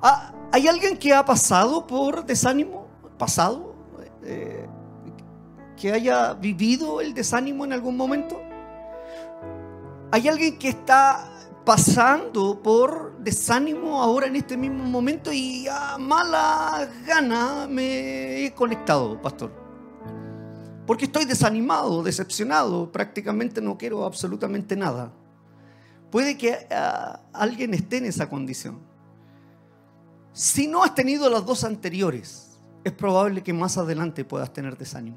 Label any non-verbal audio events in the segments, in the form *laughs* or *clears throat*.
Ah, ¿Hay alguien que ha pasado por desánimo? ¿Pasado? Eh, ¿Que haya vivido el desánimo en algún momento? ¿Hay alguien que está pasando por desánimo ahora en este mismo momento y a mala gana me he conectado, pastor? Porque estoy desanimado, decepcionado, prácticamente no quiero absolutamente nada. Puede que ah, alguien esté en esa condición. Si no has tenido las dos anteriores, es probable que más adelante puedas tener desánimo.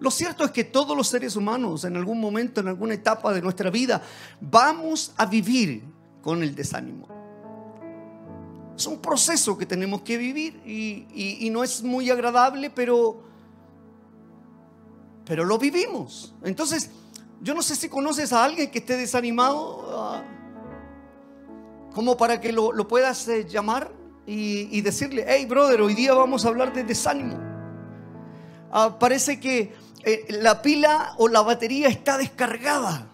Lo cierto es que todos los seres humanos en algún momento, en alguna etapa de nuestra vida, vamos a vivir con el desánimo. Es un proceso que tenemos que vivir y, no es muy agradable, pero, pero lo vivimos. Entonces, yo no sé si conoces a alguien que esté desanimado, ah, como para que lo, puedas eh, llamar y, decirle, hey brother, hoy día vamos a hablar de desánimo. Ah, parece que eh, la pila o la batería está descargada.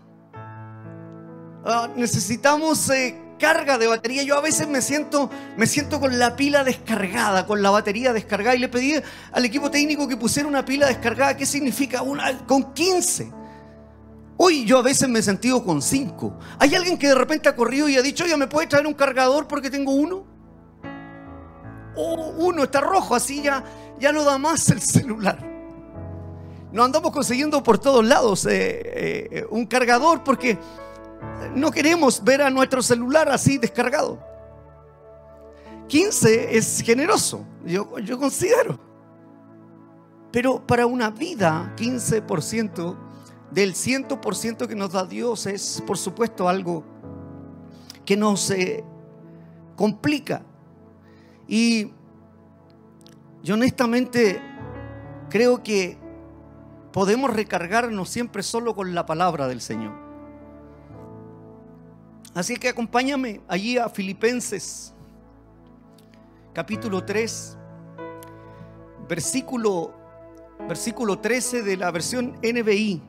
Ah, necesitamos eh, carga de batería. Yo a veces me siento, me siento con la pila descargada, con la batería descargada. Y le pedí al equipo técnico que pusiera una pila descargada. ¿Qué significa? Una, con 15. Hoy yo a veces me he sentido con 5. ¿Hay alguien que de repente ha corrido y ha dicho, oye, ¿me puede traer un cargador porque tengo uno? O oh, uno está rojo, así ya, ya no da más el celular. No andamos consiguiendo por todos lados eh, eh, un cargador porque no queremos ver a nuestro celular así descargado. 15 es generoso, yo, yo considero. Pero para una vida, 15% del 100% que nos da Dios es, por supuesto, algo que nos eh, complica. Y yo honestamente creo que podemos recargarnos siempre solo con la palabra del Señor. Así que acompáñame allí a Filipenses capítulo 3, versículo, versículo 13 de la versión NBI.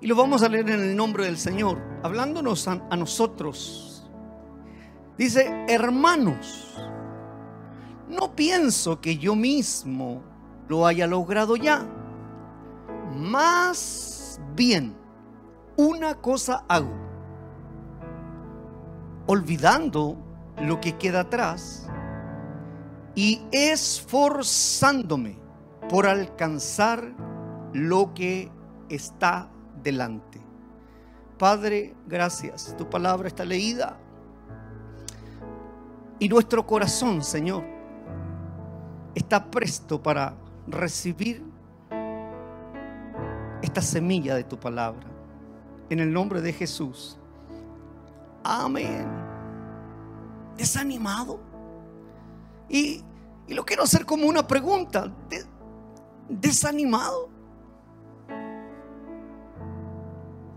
Y lo vamos a leer en el nombre del Señor, hablándonos a, nosotros. Dice, hermanos, no pienso que yo mismo lo haya logrado ya. Más bien, una cosa hago, olvidando lo que queda atrás y esforzándome por alcanzar lo que está delante. Padre, gracias. Tu palabra está leída. Y nuestro corazón, Señor, está presto para recibir esta semilla de tu palabra. En el nombre de Jesús. Amén. Desanimado. Y, y lo quiero hacer como una pregunta. ¿Desanimado?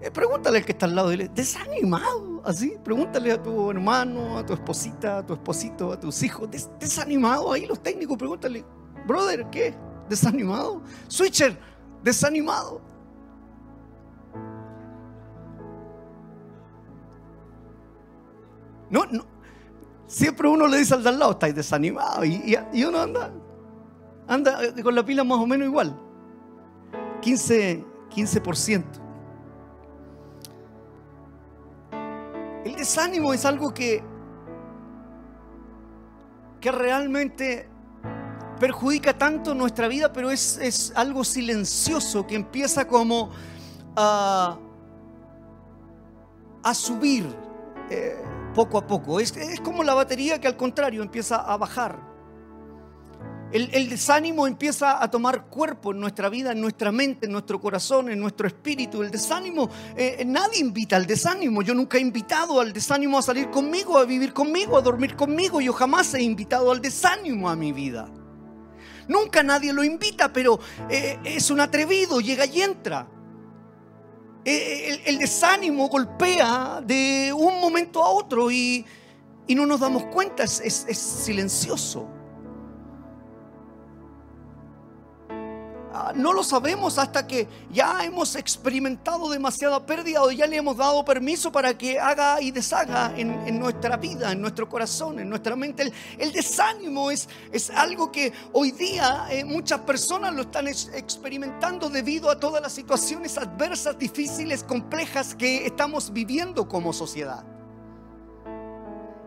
Pregúntale al que está al lado. Dile, ¿desanimado? Así. Pregúntale a tu hermano, a tu esposita, a tu esposito, a tus hijos. ¿Desanimado? Ahí los técnicos, pregúntale. Brother, ¿qué? desanimado. Switcher, desanimado. No, no. Siempre uno le dice al de al lado, estáis desanimado. Y, uno anda, anda con la pila más o menos igual. 15, 15%. El desánimo es algo que, que realmente perjudica tanto nuestra vida, pero es, algo silencioso que empieza como a, subir eh, poco a poco. Es, como la batería que al contrario empieza a bajar. El, desánimo empieza a tomar cuerpo en nuestra vida, en nuestra mente, en nuestro corazón, en nuestro espíritu. El desánimo, eh, nadie invita al desánimo. Yo nunca he invitado al desánimo a salir conmigo, a vivir conmigo, a dormir conmigo. Yo jamás he invitado al desánimo a mi vida. Nunca nadie lo invita, pero eh, es un atrevido, llega y entra. Eh, el, desánimo golpea de un momento a otro y, no nos damos cuenta, es, silencioso. No lo sabemos hasta que ya hemos experimentado demasiada pérdida o ya le hemos dado permiso para que haga y deshaga en, nuestra vida, en nuestro corazón, en nuestra mente. El, desánimo es, es, algo que hoy día eh, muchas personas lo están experimentando debido a todas las situaciones adversas, difíciles, complejas que estamos viviendo como sociedad.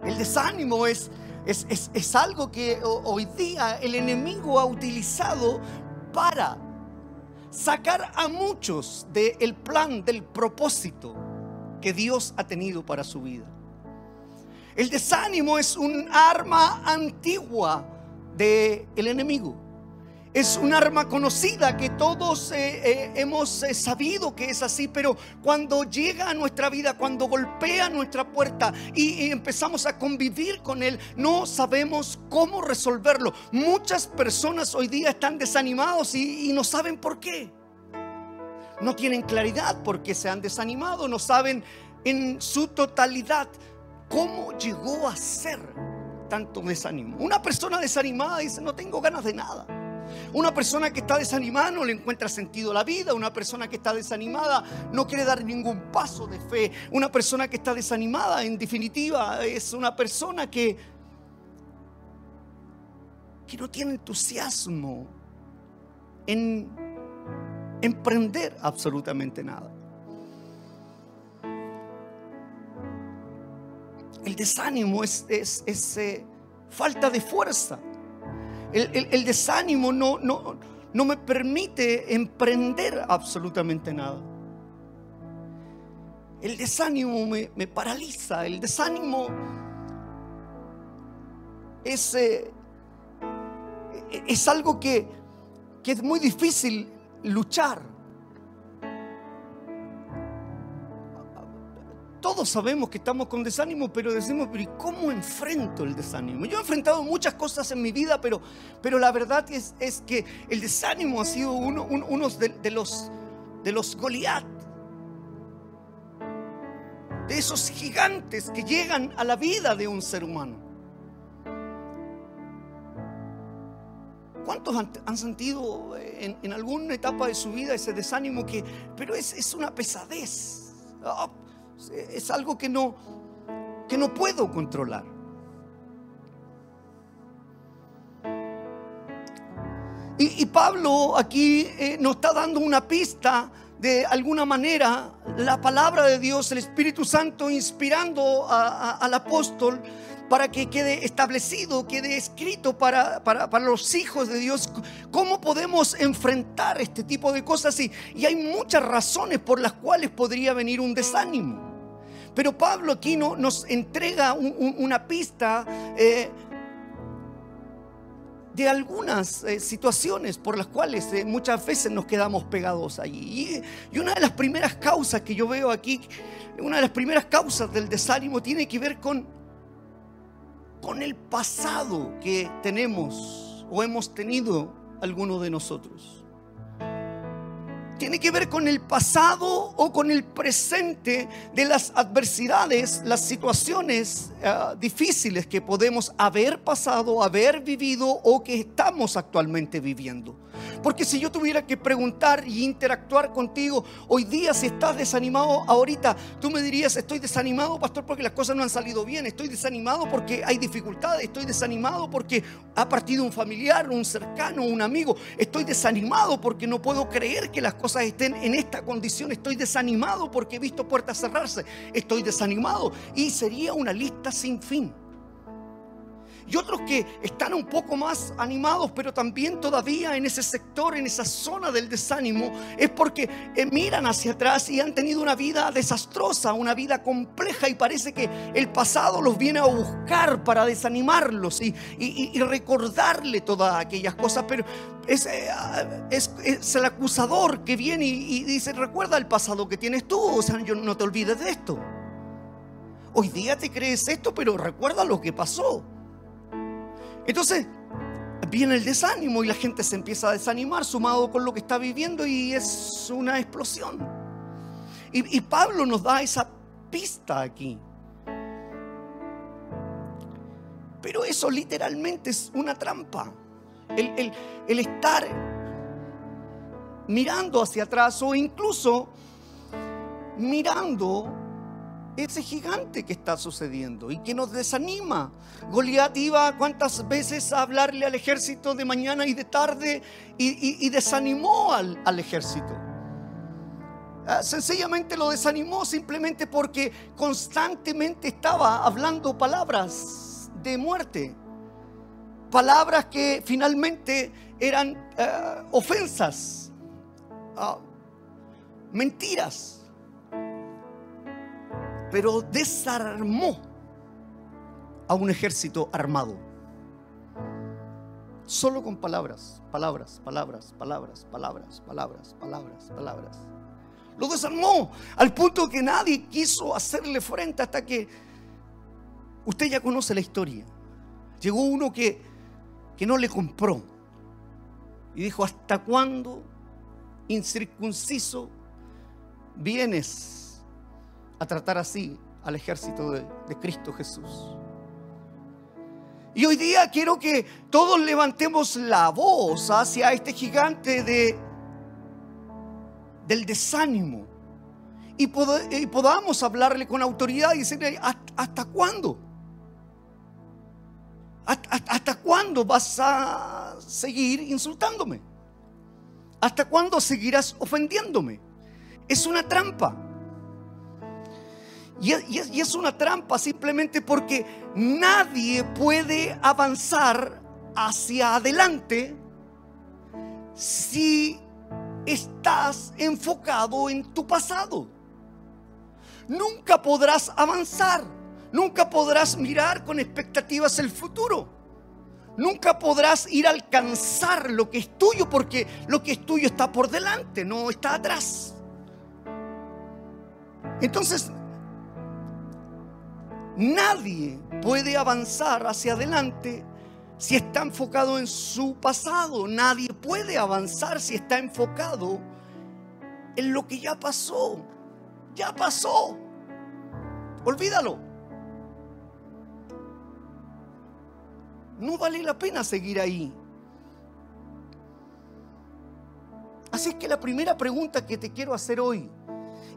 El desánimo es, es, es, algo que hoy día el enemigo ha utilizado para sacar a muchos del plan, del propósito que Dios ha tenido para su vida. El desánimo es un arma antigua del el enemigo es un arma conocida que todos eh, eh, hemos eh, sabido que es así, pero cuando llega a nuestra vida, cuando golpea nuestra puerta y, empezamos a convivir con él, no sabemos cómo resolverlo. Muchas personas hoy día están desanimados y, y no saben por qué. No tienen claridad por qué se han desanimado, no saben en su totalidad cómo llegó a ser tanto desánimo. Una persona desanimada dice, no tengo ganas de nada. Una persona que está desanimada no le encuentra sentido a la vida. Una persona que está desanimada no quiere dar ningún paso de fe. Una persona que está desanimada, en definitiva, es una persona que, que no tiene entusiasmo en emprender absolutamente nada. El desánimo es, eh, falta de fuerza. El, desánimo no, no, no me permite emprender absolutamente nada. El desánimo me, paraliza. El desánimo es, eh, es algo que, que es muy difícil luchar. Todos sabemos que estamos con desánimo, pero decimos, pero ¿y cómo enfrento el desánimo? Yo he enfrentado muchas cosas en mi vida, pero, pero la verdad es, que el desánimo ha sido uno, de, los, de los Goliat, de esos gigantes que llegan a la vida de un ser humano. ¿Cuántos han, sentido en, alguna etapa de su vida ese desánimo que, pero es, es una pesadez? Ah, es algo que no, que no puedo controlar. Y, Pablo aquí eh, nos está dando una pista de alguna manera, la palabra de Dios, el Espíritu Santo inspirando al apóstol para que quede establecido, quede escrito para, los hijos de Dios, cómo podemos enfrentar este tipo de cosas. Y, y hay muchas razones por las cuales podría venir un desánimo. Pero Pablo aquí no, nos entrega una pista eh, de algunas eh, situaciones por las cuales eh, muchas veces nos quedamos pegados allí. Y, y, una de las primeras causas que yo veo aquí, una de las primeras causas del desánimo tiene que ver con, con el pasado que tenemos o hemos tenido algunos de nosotros tiene que ver con el pasado o con el presente de las adversidades, las situaciones eh, difíciles que podemos haber pasado, haber vivido o que estamos actualmente viviendo. Porque si yo tuviera que preguntar y interactuar contigo hoy día si estás desanimado ahorita, tú me dirías, estoy desanimado, pastor, porque las cosas no han salido bien, estoy desanimado porque hay dificultades, estoy desanimado porque ha partido un familiar, un cercano, un amigo, estoy desanimado porque no puedo creer que las cosas estén en esta condición, estoy desanimado porque he visto puertas cerrarse, estoy desanimado y sería una lista sin fin y otros que están un poco más animados, pero también todavía en ese sector, en esa zona del desánimo, es porque eh, miran hacia atrás y han tenido una vida desastrosa, una vida compleja y parece que el pasado los viene a buscar para desanimarlos y, recordarle todas aquellas cosas, pero es, eh, es, el acusador que viene y, y dice, recuerda el pasado que tienes tú, o sea, yo no te olvides de esto. Hoy día te crees esto, pero recuerda lo que pasó. Entonces, viene el desánimo y la gente se empieza a desanimar sumado con lo que está viviendo y es una explosión. Y, Pablo nos da esa pista aquí. Pero eso literalmente es una trampa. El, el estar mirando hacia atrás o incluso mirando ese gigante que está sucediendo y que nos desanima. Goliat iba cuántas veces a hablarle al ejército de mañana y de tarde y, desanimó al, al ejército. Ah, sencillamente lo desanimó simplemente porque constantemente estaba hablando palabras de muerte. Palabras que finalmente eran eh, ofensas, ah, mentiras. Pero desarmó a un ejército armado. Solo con palabras, palabras, palabras, palabras, palabras, palabras, palabras, palabras. Lo desarmó al punto que nadie quiso hacerle frente hasta que usted ya conoce la historia. Llegó uno que, que no le compró y dijo, ¿hasta cuándo, incircunciso, vienes a tratar así al ejército de, Cristo Jesús? Y hoy día quiero que todos levantemos la voz hacia este gigante de, del desánimo y, podamos hablarle con autoridad y decirle, ¿hasta, cuándo? ¿Hasta, cuándo vas a seguir insultándome? ¿Hasta cuándo seguirás ofendiéndome? Es una trampa. Y, es una trampa simplemente porque nadie puede avanzar hacia adelante si estás enfocado en tu pasado. Nunca podrás avanzar, nunca podrás mirar con expectativas el futuro. Nunca podrás ir a alcanzar lo que es tuyo porque lo que es tuyo está por delante, no está atrás. Entonces, nadie puede avanzar hacia adelante si está enfocado en su pasado. Nadie puede avanzar si está enfocado en lo que ya pasó. Ya pasó. Olvídalo. No vale la pena seguir ahí. Así que la primera pregunta que te quiero hacer hoy,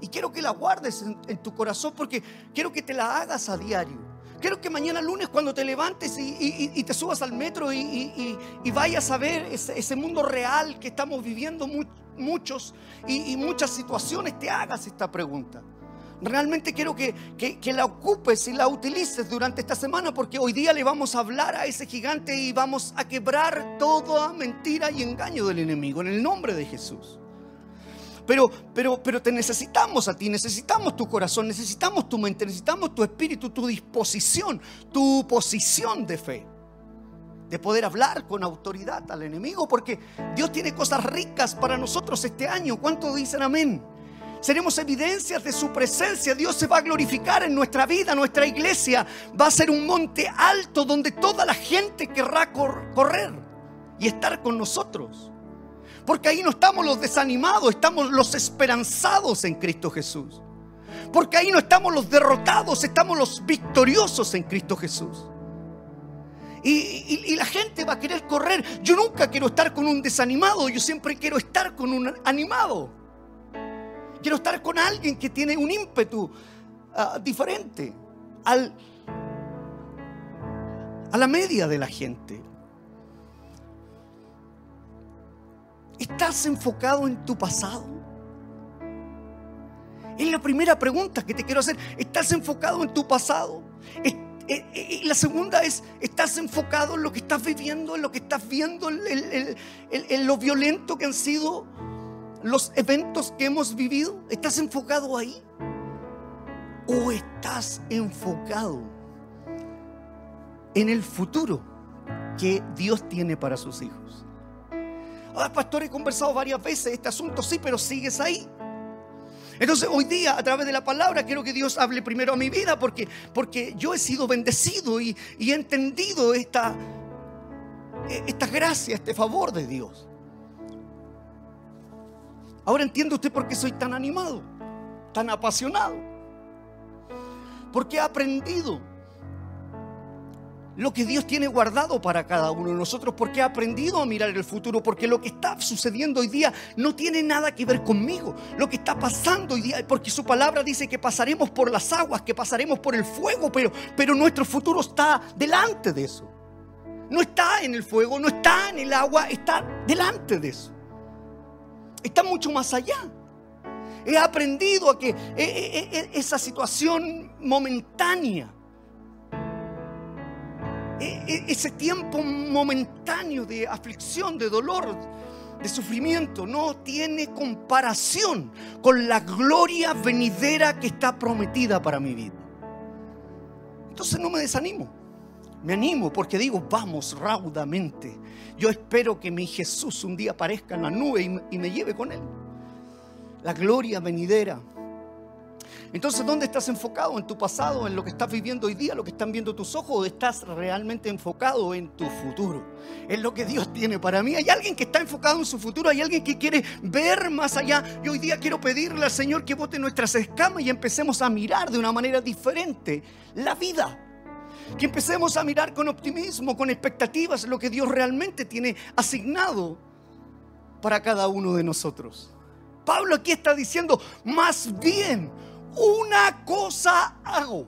y quiero que la guardes en, tu corazón porque quiero que te la hagas a diario. Quiero que mañana lunes cuando te levantes y, te subas al metro y, vayas a ver ese, mundo real que estamos viviendo muchos y, muchas situaciones, te hagas esta pregunta. Realmente quiero que, que, la ocupes y la utilices durante esta semana porque hoy día le vamos a hablar a ese gigante y vamos a quebrar toda mentira y engaño del enemigo en el nombre de Jesús. Pero, pero, pero te necesitamos a ti, necesitamos tu corazón, necesitamos tu mente, necesitamos tu espíritu, tu disposición, tu posición de fe. De poder hablar con autoridad al enemigo, porque Dios tiene cosas ricas para nosotros este año. ¿Cuántos dicen amén? Seremos evidencias de su presencia. Dios se va a glorificar en nuestra vida, nuestra iglesia. Va a ser un monte alto donde toda la gente querrá correr y estar con nosotros. Porque ahí no estamos los desanimados, estamos los esperanzados en Cristo Jesús. Porque ahí no estamos los derrotados, estamos los victoriosos en Cristo Jesús. Y, la gente va a querer correr. Yo nunca quiero estar con un desanimado, yo siempre quiero estar con un animado. Quiero estar con alguien que tiene un ímpetu ah, diferente al, a la media de la gente. ¿Estás enfocado en tu pasado? Es la primera pregunta que te quiero hacer. ¿Estás enfocado en tu pasado? Y la segunda es, ¿estás enfocado en lo que estás viviendo, en lo que estás viendo, en, lo violento que han sido los eventos que hemos vivido? ¿Estás enfocado ahí? ¿O estás enfocado en el futuro que Dios tiene para sus hijos? Ah, pastor, he conversado varias veces este asunto, sí, pero sigues ahí. Entonces hoy día a través de la palabra quiero que Dios hable primero a mi vida porque, porque yo he sido bendecido y, he entendido esta, esta gracia, este favor de Dios. Ahora entiende usted por qué soy tan animado, tan apasionado. Porque he aprendido lo que Dios tiene guardado para cada uno de nosotros, porque he aprendido a mirar el futuro, porque lo que está sucediendo hoy día no tiene nada que ver conmigo, lo que está pasando hoy día, porque su palabra dice que pasaremos por las aguas, que pasaremos por el fuego, pero, pero nuestro futuro está delante de eso. No está en el fuego, no está en el agua, está delante de eso. Está mucho más allá. He aprendido a que e, e, e, esa situación momentánea, ese tiempo momentáneo de aflicción, de dolor, de sufrimiento, no tiene comparación con la gloria venidera que está prometida para mi vida. Entonces no me desanimo. Me animo porque digo, vamos raudamente. Yo espero que mi Jesús un día aparezca en la nube y me lleve con él la gloria venidera. Entonces, ¿dónde estás enfocado? ¿En tu pasado? ¿En lo que estás viviendo hoy día? ¿Lo que están viendo tus ojos? ¿O estás realmente enfocado en tu futuro? En lo que Dios tiene para mí. Hay alguien que está enfocado en su futuro. Hay alguien que quiere ver más allá. Y hoy día quiero pedirle al Señor que bote nuestras escamas y empecemos a mirar de una manera diferente la vida. Que empecemos a mirar con optimismo, con expectativas, lo que Dios realmente tiene asignado para cada uno de nosotros. Pablo aquí está diciendo, más bien, una cosa hago.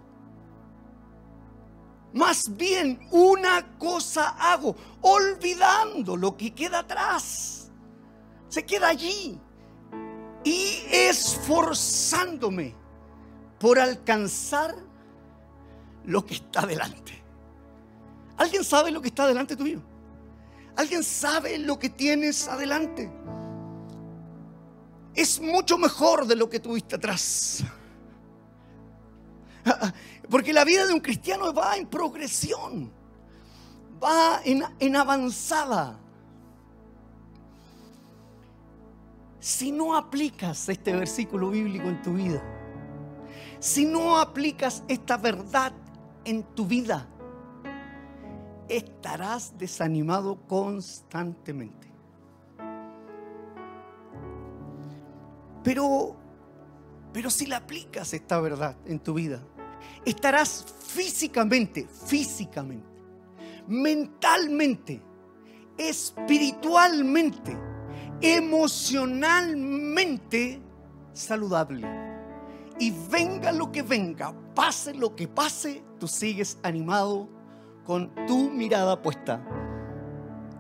Más bien, una cosa hago, olvidando lo que queda atrás. Se queda allí. Y esforzándome por alcanzar lo que está delante. ¿Alguien sabe lo que está delante tuyo? ¿Alguien sabe lo que tienes adelante? es mucho mejor de lo que tuviste atrás. Porque la vida de un cristiano va en progresión, va en, avanzada. Si no aplicas este versículo bíblico en tu vida, si no aplicas esta verdad en tu vida, estarás desanimado constantemente. Pero, pero si la aplicas esta verdad en tu vida, estarás físicamente, físicamente, mentalmente, espiritualmente, emocionalmente saludable. Y venga lo que venga, pase lo que pase, tú sigues animado con tu mirada puesta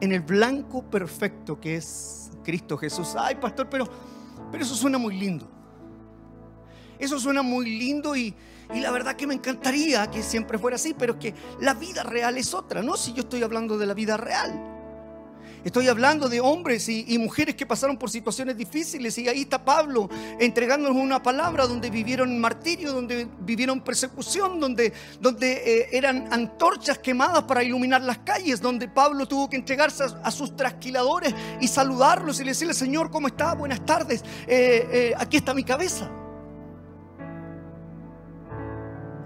en el blanco perfecto que es Cristo Jesús. Ay, pastor, pero pero eso suena muy lindo. Eso suena muy lindo y, la verdad que me encantaría que siempre fuera así, pero es que la vida real es otra, ¿no? Si yo estoy hablando de la vida real. Estoy hablando de hombres y, mujeres que pasaron por situaciones difíciles y ahí está Pablo entregándonos una palabra donde vivieron martirio, donde vivieron persecución, donde, donde eh, eran antorchas quemadas para iluminar las calles, donde Pablo tuvo que entregarse a, sus trasquiladores y saludarlos y decirle, Señor, ¿cómo está? Buenas tardes, eh, eh, aquí está mi cabeza.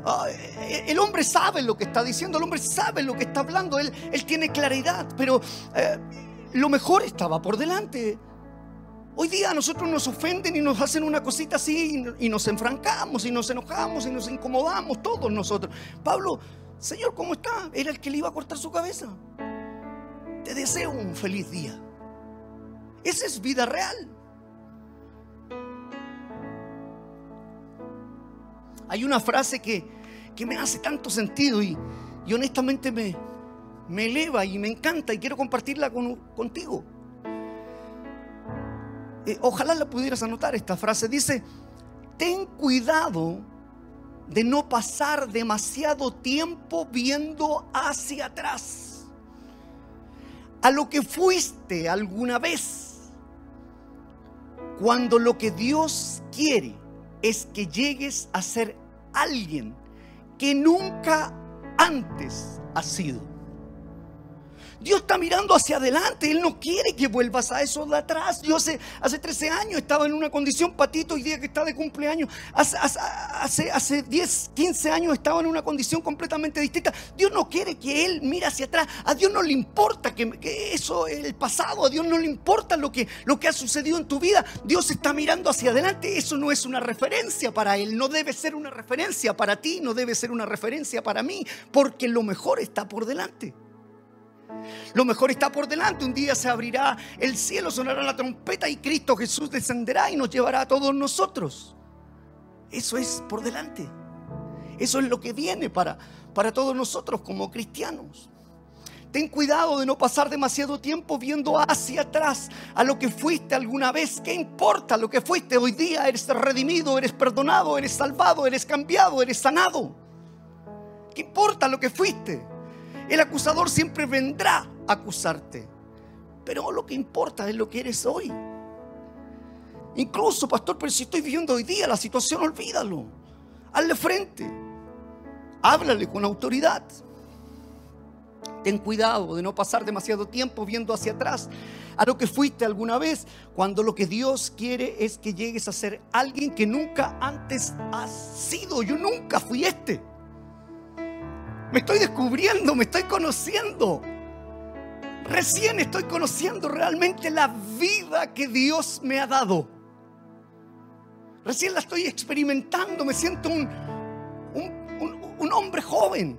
Ah, el hombre sabe lo que está diciendo, el hombre sabe lo que está hablando, él, tiene claridad, pero lo mejor estaba por delante. Hoy día a nosotros nos ofenden y nos hacen una cosita así y nos enfrancamos y nos enojamos y nos incomodamos todos nosotros. Pablo, Señor, ¿cómo está? Era el que le iba a cortar su cabeza. Te deseo un feliz día. Esa es vida real. Hay una frase que, me hace tanto sentido y, y honestamente me, me eleva y me encanta y quiero compartirla contigo. Eh, ojalá la pudieras anotar esta frase. Dice, ten cuidado de no pasar demasiado tiempo viendo hacia atrás. A lo que fuiste alguna vez. Cuando lo que Dios quiere es que llegues a ser alguien que nunca antes has sido. Dios está mirando hacia adelante. Él no quiere que vuelvas a eso de atrás. Yo hace, hace 13 años estaba en una condición, Patito, hoy día que está de cumpleaños. Hace, hace, hace 10, 15 años estaba en una condición completamente distinta. Dios no quiere que Él mire hacia atrás. A Dios no le importa que, que eso, el pasado, a Dios no le importa lo que, lo que ha sucedido en tu vida. Dios está mirando hacia adelante. Eso no es una referencia para Él. No debe ser una referencia para ti, no debe ser una referencia para mí, porque lo mejor está por delante. Lo mejor está por delante. Un día se abrirá el cielo, sonará la trompeta y Cristo Jesús descenderá y nos llevará a todos nosotros. Eso es por delante. Eso es lo que viene para, para todos nosotros como cristianos. Ten cuidado de no pasar demasiado tiempo viendo hacia atrás a lo que fuiste alguna vez. ¿Qué importa lo que fuiste hoy día? Eres redimido, eres perdonado, eres salvado, eres cambiado, eres sanado. ¿Qué importa lo que fuiste? El acusador siempre vendrá a acusarte. Pero lo que importa es lo que eres hoy. Incluso, pastor, pero si estoy viviendo hoy día la situación, olvídalo. Hazle frente. Háblale con autoridad. Ten cuidado de no pasar demasiado tiempo viendo hacia atrás a lo que fuiste alguna vez, cuando lo que Dios quiere es que llegues a ser alguien que nunca antes has sido. Yo nunca fui este. Me estoy descubriendo, me estoy conociendo. Recién estoy conociendo realmente la vida que Dios me ha dado. Recién la estoy experimentando, me siento un, un, hombre joven,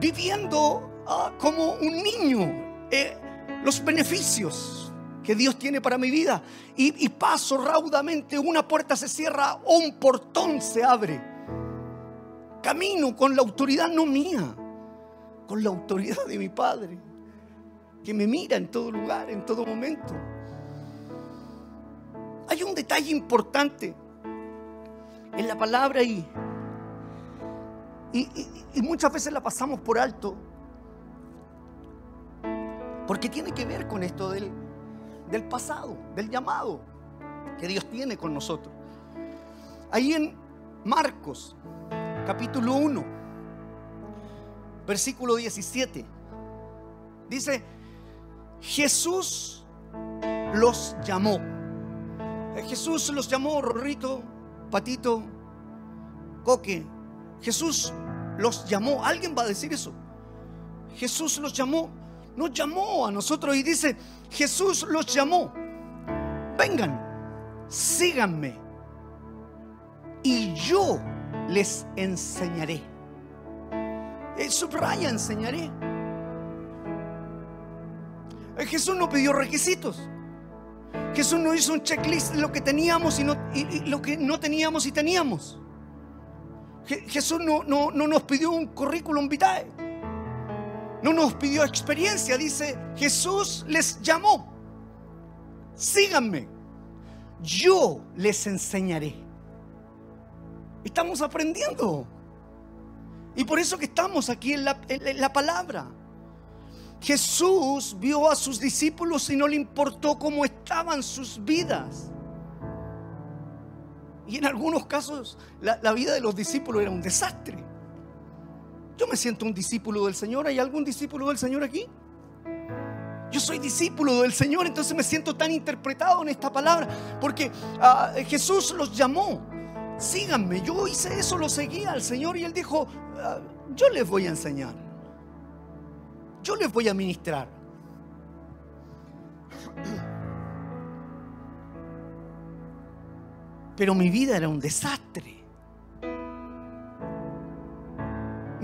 viviendo ah, como un niño eh, los beneficios que Dios tiene para mi vida. Y, y paso raudamente, una puerta se cierra un portón se abre camino con la autoridad no mía, con la autoridad de mi Padre, que me mira en todo lugar, en todo momento. Hay un detalle importante en la palabra y, y, muchas veces la pasamos por alto, porque tiene que ver con esto del, del pasado, del llamado que Dios tiene con nosotros. Ahí en Marcos capítulo 1, versículo 17. Dice, Jesús los llamó. Jesús los llamó, Rorrito, Patito, Coque. Jesús los llamó. ¿Alguien va a decir eso? Jesús los llamó. Nos llamó a nosotros y dice, Jesús los llamó. Vengan, síganme. Y yo les enseñaré. Eh, subraya, enseñaré. Eh, Jesús no pidió requisitos. Jesús no hizo un checklist de lo que teníamos y, lo que no teníamos y teníamos. Jesús no, no, no nos pidió un currículum vitae. No nos pidió experiencia. Dice, Jesús les llamó. Síganme. Yo les enseñaré. Estamos aprendiendo. Y por eso que estamos aquí en la, palabra. Jesús vio a sus discípulos y no le importó cómo estaban sus vidas. Y en algunos casos la, vida de los discípulos era un desastre. Yo me siento un discípulo del Señor. ¿Hay algún discípulo del Señor aquí? Yo soy discípulo del Señor, entonces me siento tan interpretado en esta palabra. Porque ah, Jesús los llamó síganme. Yo hice eso, lo seguía al Señor y Él dijo, ah, yo les voy a enseñar. Yo les voy a ministrar. *clears throat* Pero mi vida era un desastre.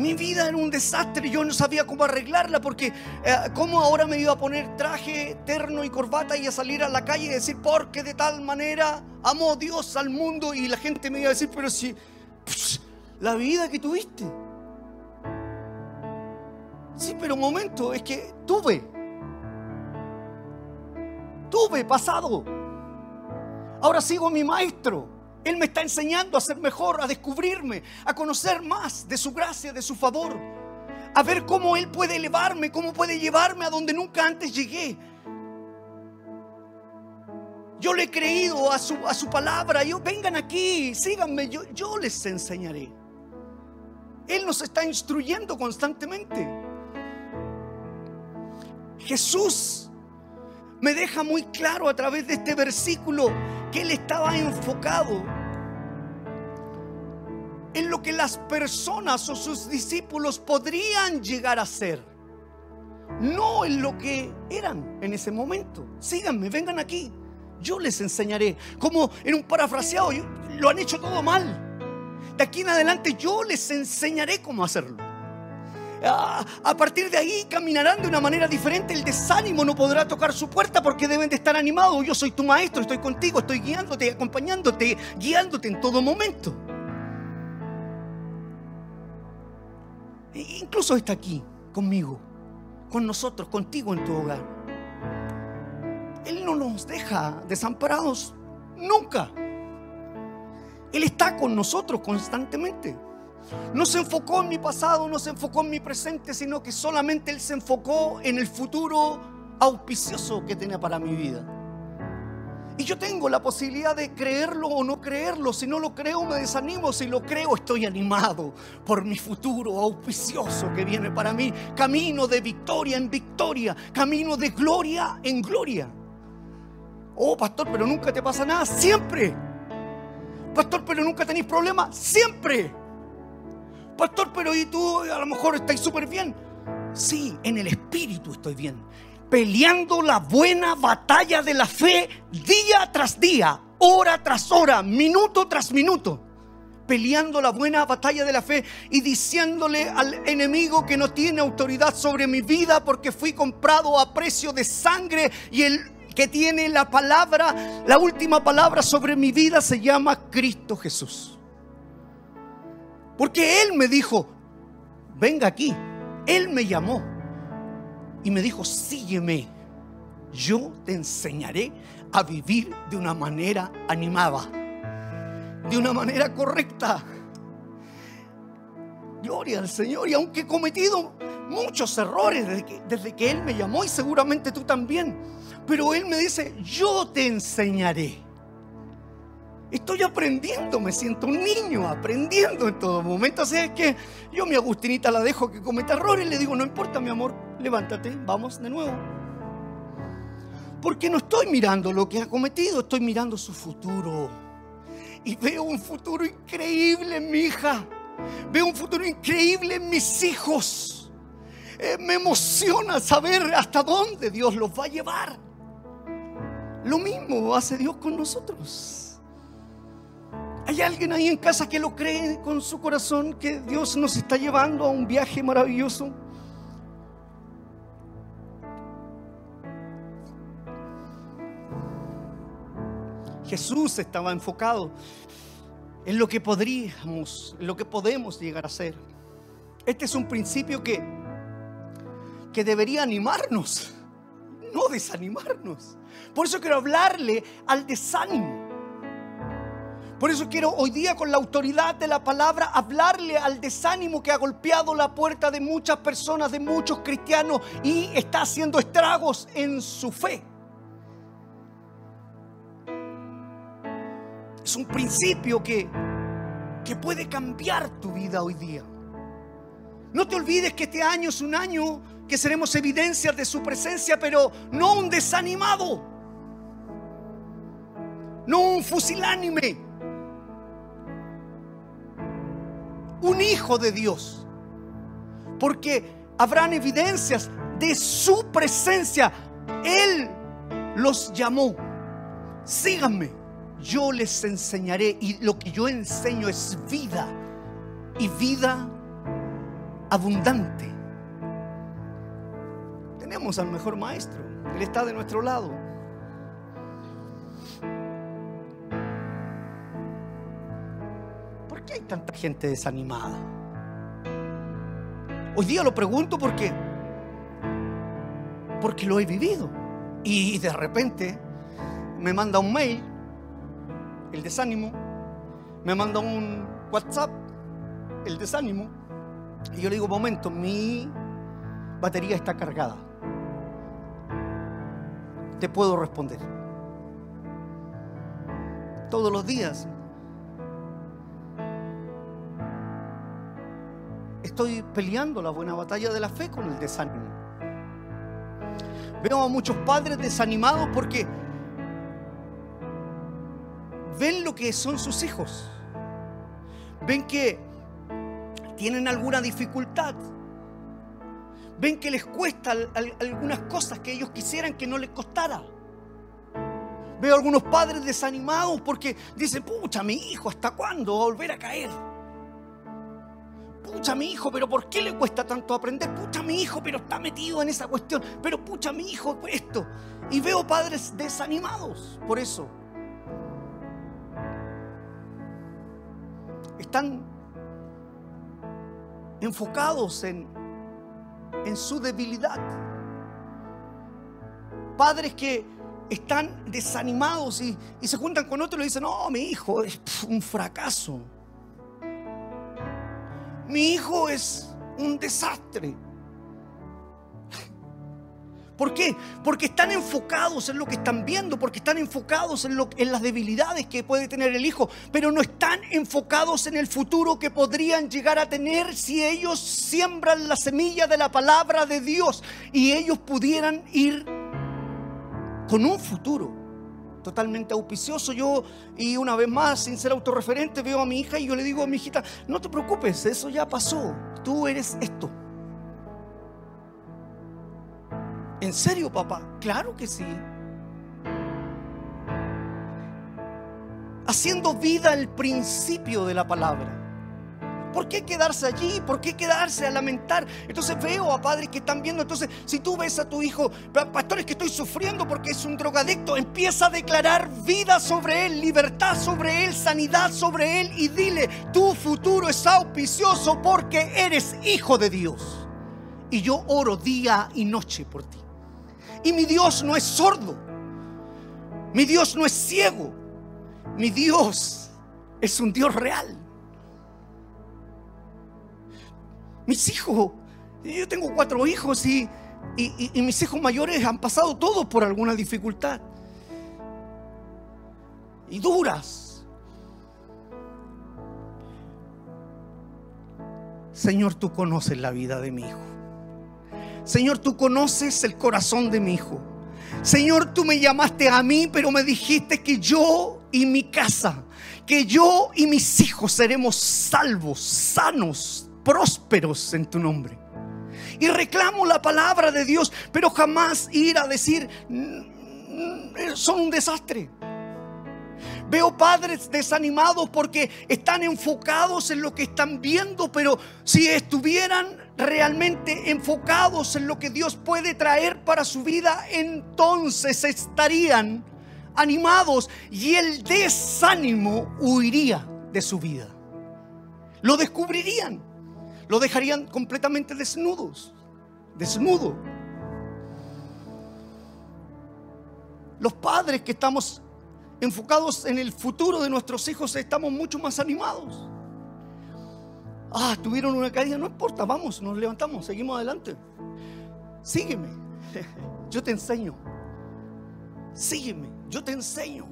Mi vida era un desastre, yo no sabía cómo arreglarla porque eh, cómo ahora me iba a poner traje, terno y corbata y a salir a la calle y decir, porque de tal manera amó Dios al mundo y la gente me iba a decir, pero si la vida que tuviste. Sí, pero un momento, es que tuve. Tuve pasado. Ahora sigo a mi maestro. Él me está enseñando a ser mejor, a descubrirme, a conocer más de su gracia, de su favor, a ver cómo Él puede elevarme, cómo puede llevarme a donde nunca antes llegué. Yo le he creído a su, a su palabra. Yo, vengan aquí, síganme, yo, yo les enseñaré. Él nos está instruyendo constantemente. Jesús me deja muy claro a través de este versículo que él estaba enfocado en lo que las personas o sus discípulos podrían llegar a ser, no en lo que eran en ese momento. Síganme, vengan aquí, yo les enseñaré. Como en un parafraseado, lo han hecho todo mal. De aquí en adelante yo les enseñaré cómo hacerlo. A, partir de ahí caminarán de una manera diferente. El desánimo no podrá tocar su puerta porque deben de estar animados. Yo soy tu maestro, estoy contigo, estoy guiándote, acompañándote, guiándote en todo momento. E incluso está aquí, conmigo, con nosotros, contigo en tu hogar. Él no nos deja desamparados nunca. Él está con nosotros constantemente. No se enfocó en mi pasado, no se enfocó en mi presente, sino que solamente Él se enfocó en el futuro auspicioso que tenía para mi vida. Y yo tengo la posibilidad de creerlo o no creerlo. Si no lo creo, me desanimo. Si lo creo, estoy animado por mi futuro auspicioso que viene para mí. Camino de victoria en victoria. Camino de gloria en gloria. Oh, pastor, pero nunca te pasa nada. Siempre. Pastor, pero nunca tenéis problemas. Siempre. Pastor, pero ¿y tú a lo mejor estáis súper bien? Sí, en el espíritu estoy bien. Peleando la buena batalla de la fe día tras día, hora tras hora, minuto tras minuto. Peleando la buena batalla de la fe y diciéndole al enemigo que no tiene autoridad sobre mi vida porque fui comprado a precio de sangre y el que tiene la palabra, la última palabra sobre mi vida se llama Cristo Jesús. Porque Él me dijo, venga aquí. Él me llamó y me dijo, sígueme. Yo te enseñaré a vivir de una manera animada, de una manera correcta. Gloria al Señor. Y aunque he cometido muchos errores desde que, desde que Él me llamó y seguramente tú también, pero Él me dice, yo te enseñaré. Estoy aprendiendo, me siento un niño aprendiendo en todo momento. Así es que yo mi Agustinita la dejo que cometa errores y le digo, no importa mi amor, levántate, vamos de nuevo. Porque no estoy mirando lo que ha cometido, estoy mirando su futuro. Y veo un futuro increíble en mi hija. Veo un futuro increíble en mis hijos. Eh, me emociona saber hasta dónde Dios los va a llevar. Lo mismo hace Dios con nosotros. ¿Hay alguien ahí en casa que lo cree con su corazón que Dios nos está llevando a un viaje maravilloso? Jesús estaba enfocado en lo que podríamos, en lo que podemos llegar a ser. Este es un principio que, que debería animarnos, no desanimarnos. Por eso quiero hablarle al desánimo. Por eso quiero hoy día con la autoridad de la palabra hablarle al desánimo que ha golpeado la puerta de muchas personas, de muchos cristianos y está haciendo estragos en su fe. Es un principio que, que puede cambiar tu vida hoy día. No te olvides que este año es un año que seremos evidencias de su presencia, pero no un desanimado, no un fusilánime hijo de Dios. Porque habrán evidencias de su presencia. Él los llamó. Síganme, yo les enseñaré y lo que yo enseño es vida y vida abundante. Tenemos al mejor maestro, Él está de nuestro lado. Qué hay tanta gente desanimada? Hoy día lo pregunto porque porque lo he vivido y de repente me manda un mail el desánimo, me manda un WhatsApp el desánimo y yo le digo, momento, mi batería está cargada. Te puedo responder. Todos los días estoy peleando la buena batalla de la fe con el desánimo. Veo a muchos padres desanimados porque ven lo que son sus hijos. Ven que tienen alguna dificultad. Ven que les cuesta algunas cosas que ellos quisieran que no les costara. Veo algunos padres desanimados porque dicen, pucha, mi hijo, ¿hasta cuándo va a volver a caer? Pucha, mi hijo, pero ¿por qué le cuesta tanto aprender? Pucha, mi hijo, pero está metido en esa cuestión. Pero pucha, mi hijo, esto. Y veo padres desanimados por eso. Están enfocados en, en su debilidad. Padres que están desanimados y, se juntan con otros y le dicen, no, mi hijo es un fracaso. Mi hijo es un desastre. ¿Por qué? Porque están enfocados en lo que están viendo, porque están enfocados en, las debilidades que puede tener el hijo, pero no están enfocados en el futuro que podrían llegar a tener si ellos siembran la semilla de la palabra de Dios y ellos pudieran ir con un futuro totalmente auspicioso. Yo, y una vez más, sin ser autorreferente, veo a mi hija y yo le digo a mi hijita, no te preocupes, eso ya pasó, tú eres esto. ¿En serio, papá? Claro que sí. Haciendo vida el principio de la palabra. ¿Por qué quedarse allí? ¿Por qué quedarse a lamentar? Entonces veo a padres que están viendo. Entonces, si tú ves a tu hijo, pastores que estoy sufriendo porque es un drogadicto, empieza a declarar vida sobre él, libertad sobre él, sanidad sobre él y dile, tu futuro es auspicioso porque eres hijo de Dios. Y yo oro día y noche por ti. Y mi Dios no es sordo. Mi Dios no es ciego. Mi Dios es un Dios real. Mis hijos, yo tengo cuatro hijos y, mis hijos mayores han pasado todos por alguna dificultad. Y duras. Señor, tú conoces la vida de mi hijo. Señor, tú conoces el corazón de mi hijo. Señor, tú me llamaste a mí, pero me dijiste que yo y mi casa, que yo y mis hijos seremos salvos, sanos, prósperos en tu nombre. Y reclamo la palabra de Dios, pero jamás ir a decir, mm, son un desastre. Veo padres desanimados porque están enfocados en lo que están viendo, pero si estuvieran realmente enfocados en lo que Dios puede traer para su vida, entonces estarían animados y el desánimo huiría de su vida. Lo descubrirían lo dejarían completamente desnudos, desnudo. Los padres que estamos enfocados en el futuro de nuestros hijos estamos mucho más animados. Ah, tuvieron una caída, no importa, vamos, nos levantamos, seguimos adelante. Sígueme, *laughs* yo te enseño. Sígueme, yo te enseño.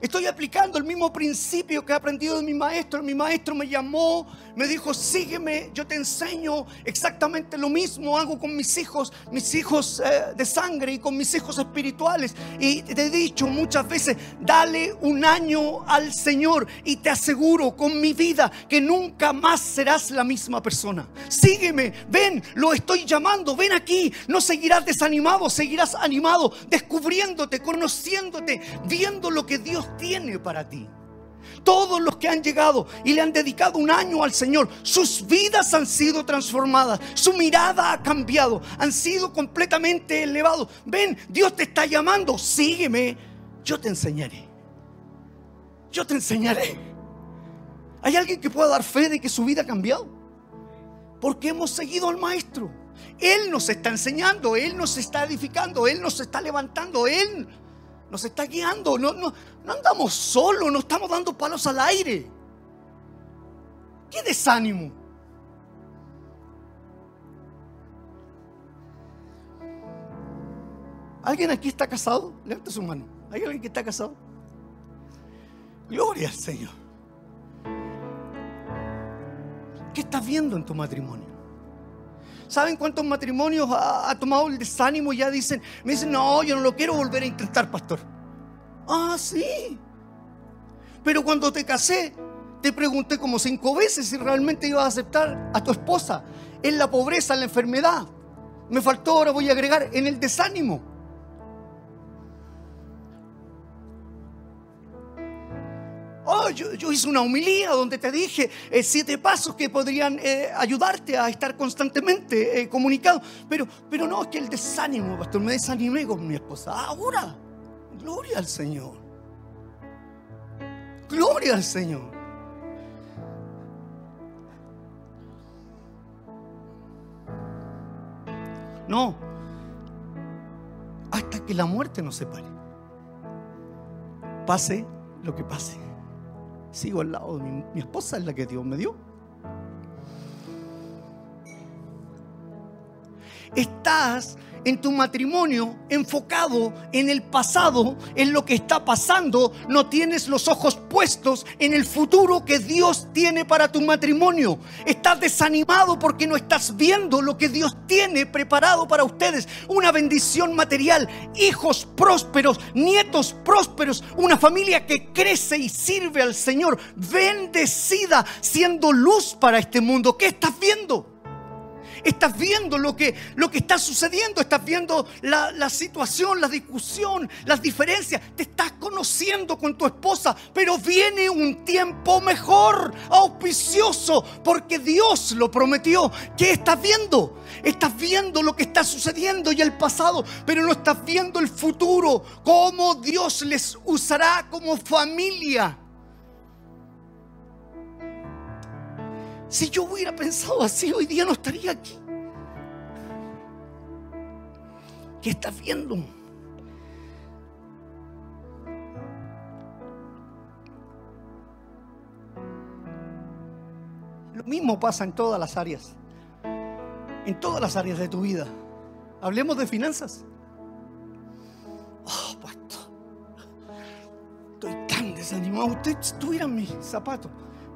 Estoy aplicando el mismo principio que he aprendido de mi maestro. Mi maestro me llamó, me dijo, sígueme, yo te enseño exactamente lo mismo. Hago con mis hijos, mis hijos eh, de sangre y con mis hijos espirituales. Y te he dicho muchas veces, dale un año al Señor y te aseguro con mi vida que nunca más serás la misma persona. Sígueme, ven, lo estoy llamando, ven aquí. No seguirás desanimado, seguirás animado, descubriéndote, conociéndote, viendo lo que Dios tiene para ti. Todos los que han llegado y le han dedicado un año al Señor, sus vidas han sido transformadas, su mirada ha cambiado, han sido completamente elevados. Ven, Dios te está llamando, sígueme, yo te enseñaré. Yo te enseñaré. ¿Hay alguien que pueda dar fe de que su vida ha cambiado? Porque hemos seguido al Maestro. Él nos está enseñando, Él nos está edificando, Él nos está levantando, Él nos está guiando. No, no, no andamos solos, no estamos dando palos al aire. ¿Qué desánimo? ¿Alguien aquí está casado? Levanta su mano. ¿Hay alguien que está casado? Gloria al Señor. ¿Qué estás viendo en tu matrimonio? ¿Saben cuántos matrimonios ha, tomado el desánimo y ya dicen, me dicen, no, yo no lo quiero volver a intentar, pastor? Ah, sí. Pero cuando te casé, te pregunté como cinco veces si realmente ibas a aceptar a tu esposa en la pobreza, en la enfermedad. Me faltó, ahora voy a agregar, en el desánimo. Oh, yo, hice una humilía donde te dije eh, siete pasos que podrían eh, ayudarte a estar constantemente eh, comunicado. Pero, pero no, es que el desánimo, pastor, me desanimé con mi esposa. Ahora, gloria al Señor. Gloria al Señor. No, hasta que la muerte nos separe. Pase lo que pase. Sigo al lado de mi, mi esposa, es la que Dios me dio. Estás en tu matrimonio enfocado en el pasado, en lo que está pasando, no tienes los ojos puestos en el futuro que Dios tiene para tu matrimonio. Estás desanimado porque no estás viendo lo que Dios tiene preparado para ustedes. Una bendición material, hijos prósperos, nietos prósperos, una familia que crece y sirve al Señor, bendecida, siendo luz para este mundo. ¿Qué estás viendo? Estás viendo lo que, lo que está sucediendo, estás viendo la, la situación, la discusión, las diferencias. Te estás conociendo con tu esposa, pero viene un tiempo mejor, auspicioso, porque Dios lo prometió. ¿Qué estás viendo? Estás viendo lo que está sucediendo y el pasado, pero no estás viendo el futuro, cómo Dios les usará como familia. Si yo hubiera pensado así, hoy día no estaría aquí. ¿Qué estás viendo? Lo mismo pasa en todas las áreas. En todas las áreas de tu vida. Hablemos de finanzas. Oh, pastor. Estoy tan desanimado. Usted estuviera en mis zapatos.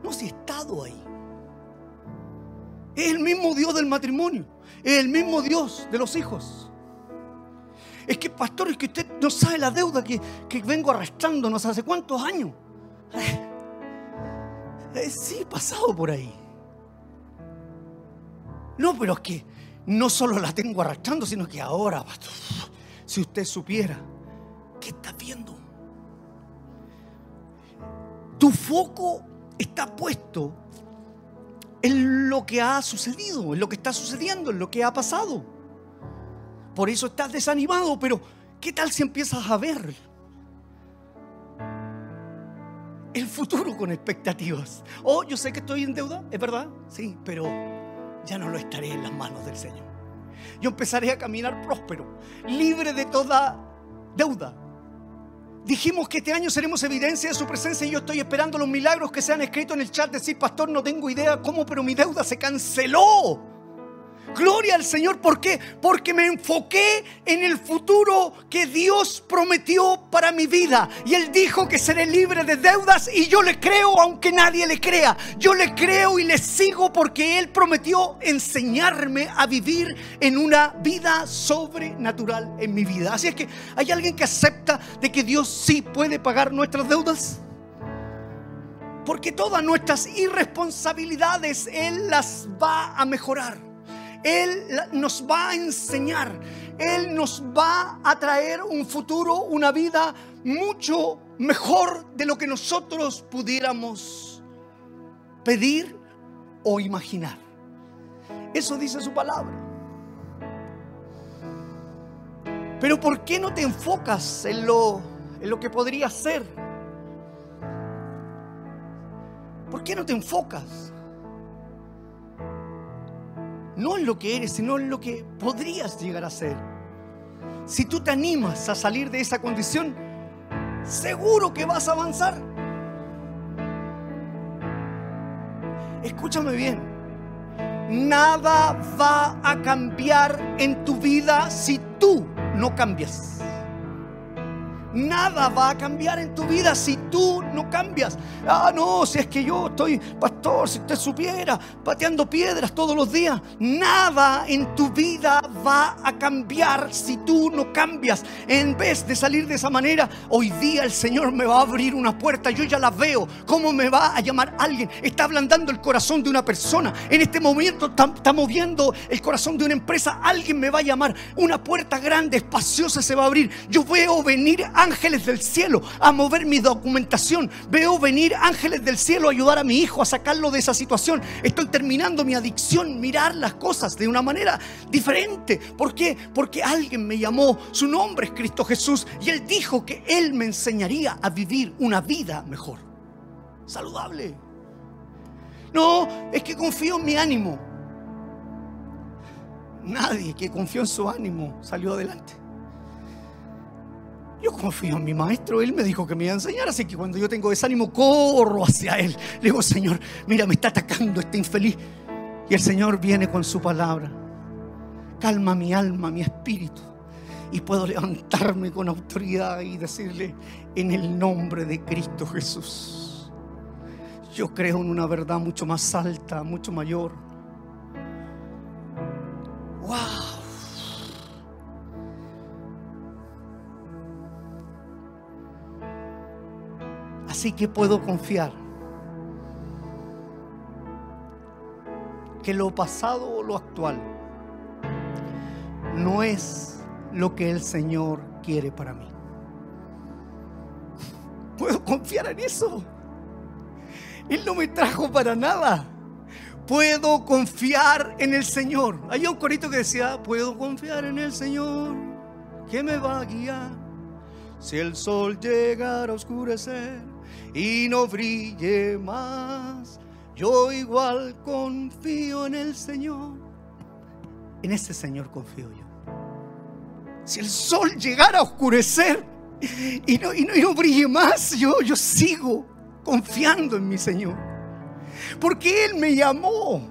No, si he estado ahí. Es el mismo Dios del matrimonio. Es el mismo Dios de los hijos. Es que, pastor, es que usted no sabe la deuda que, vengo arrastrando no sé hace cuántos años. Eh, sí, he pasado por ahí. No, pero es que no solo la tengo arrastrando, sino que ahora, pastor, si usted supiera, ¿qué está viendo? Tu foco está puesto en lo que ha sucedido, en lo que está sucediendo, en lo que ha pasado. Por eso estás desanimado, pero ¿qué tal si empiezas a ver el futuro con expectativas? Oh, yo sé que estoy en deuda, es verdad, sí, pero ya no lo estaré en las manos del Señor. Yo empezaré a caminar próspero, libre de toda deuda, Dijimos que este año seremos evidencia de su presencia y yo estoy esperando los milagros que se han escrito en el chat. Decir, pastor, no tengo idea cómo, pero mi deuda se canceló. Gloria al Señor, ¿por qué? Porque me enfoqué en el futuro que Dios prometió para mi vida. Y Él dijo que seré libre de deudas y yo le creo aunque nadie le crea. Yo le creo y le sigo porque Él prometió enseñarme a vivir en una vida sobrenatural en mi vida. Así es que hay alguien que acepta de que Dios sí puede pagar nuestras deudas. Porque todas nuestras irresponsabilidades Él las va a mejorar. Él nos va a enseñar, Él nos va a traer un futuro, una vida mucho mejor de lo que nosotros pudiéramos pedir o imaginar. Eso dice su palabra. Pero ¿por qué no te enfocas en lo, en lo que podría ser? ¿Por qué no te enfocas? No en lo que eres, sino en lo que podrías llegar a ser. Si tú te animas a salir de esa condición, seguro que vas a avanzar. Escúchame bien, nada va a cambiar en tu vida si tú no cambias. Nada va a cambiar en tu vida si tú no cambias. Ah, no, si es que yo estoy, pastor, si usted supiera, pateando piedras todos los días. Nada en tu vida va a cambiar si tú no cambias. En vez de salir de esa manera, hoy día el Señor me va a abrir una puerta. Yo ya la veo. ¿Cómo me va a llamar alguien? Está ablandando el corazón de una persona. En este momento está, está moviendo el corazón de una empresa. Alguien me va a llamar. Una puerta grande, espaciosa se va a abrir. Yo veo venir a ángeles del cielo a mover mi documentación. Veo venir ángeles del cielo a ayudar a mi hijo a sacarlo de esa situación. Estoy terminando mi adicción, mirar las cosas de una manera diferente. ¿Por qué? Porque alguien me llamó, su nombre es Cristo Jesús, y él dijo que él me enseñaría a vivir una vida mejor, saludable. No, es que confío en mi ánimo. Nadie que confió en su ánimo salió adelante. Yo confío en mi maestro, él me dijo que me iba a enseñar, así que cuando yo tengo desánimo, corro hacia él. Le digo, Señor, mira, me está atacando este infeliz. Y el Señor viene con su palabra. Calma mi alma, mi espíritu. Y puedo levantarme con autoridad y decirle, en el nombre de Cristo Jesús. Yo creo en una verdad mucho más alta, mucho mayor. ¡Wow! Así que puedo confiar que lo pasado o lo actual no es lo que el Señor quiere para mí. Puedo confiar en eso. Él no me trajo para nada. Puedo confiar en el Señor. Hay un corito que decía, puedo confiar en el Señor que me va a guiar. Si el sol llegara a oscurecer y no brille más. Yo igual confío en el Señor. En ese Señor confío yo. Si el sol llegara a oscurecer y no, y no, brille más, yo, yo sigo confiando en mi Señor. Porque Él me llamó.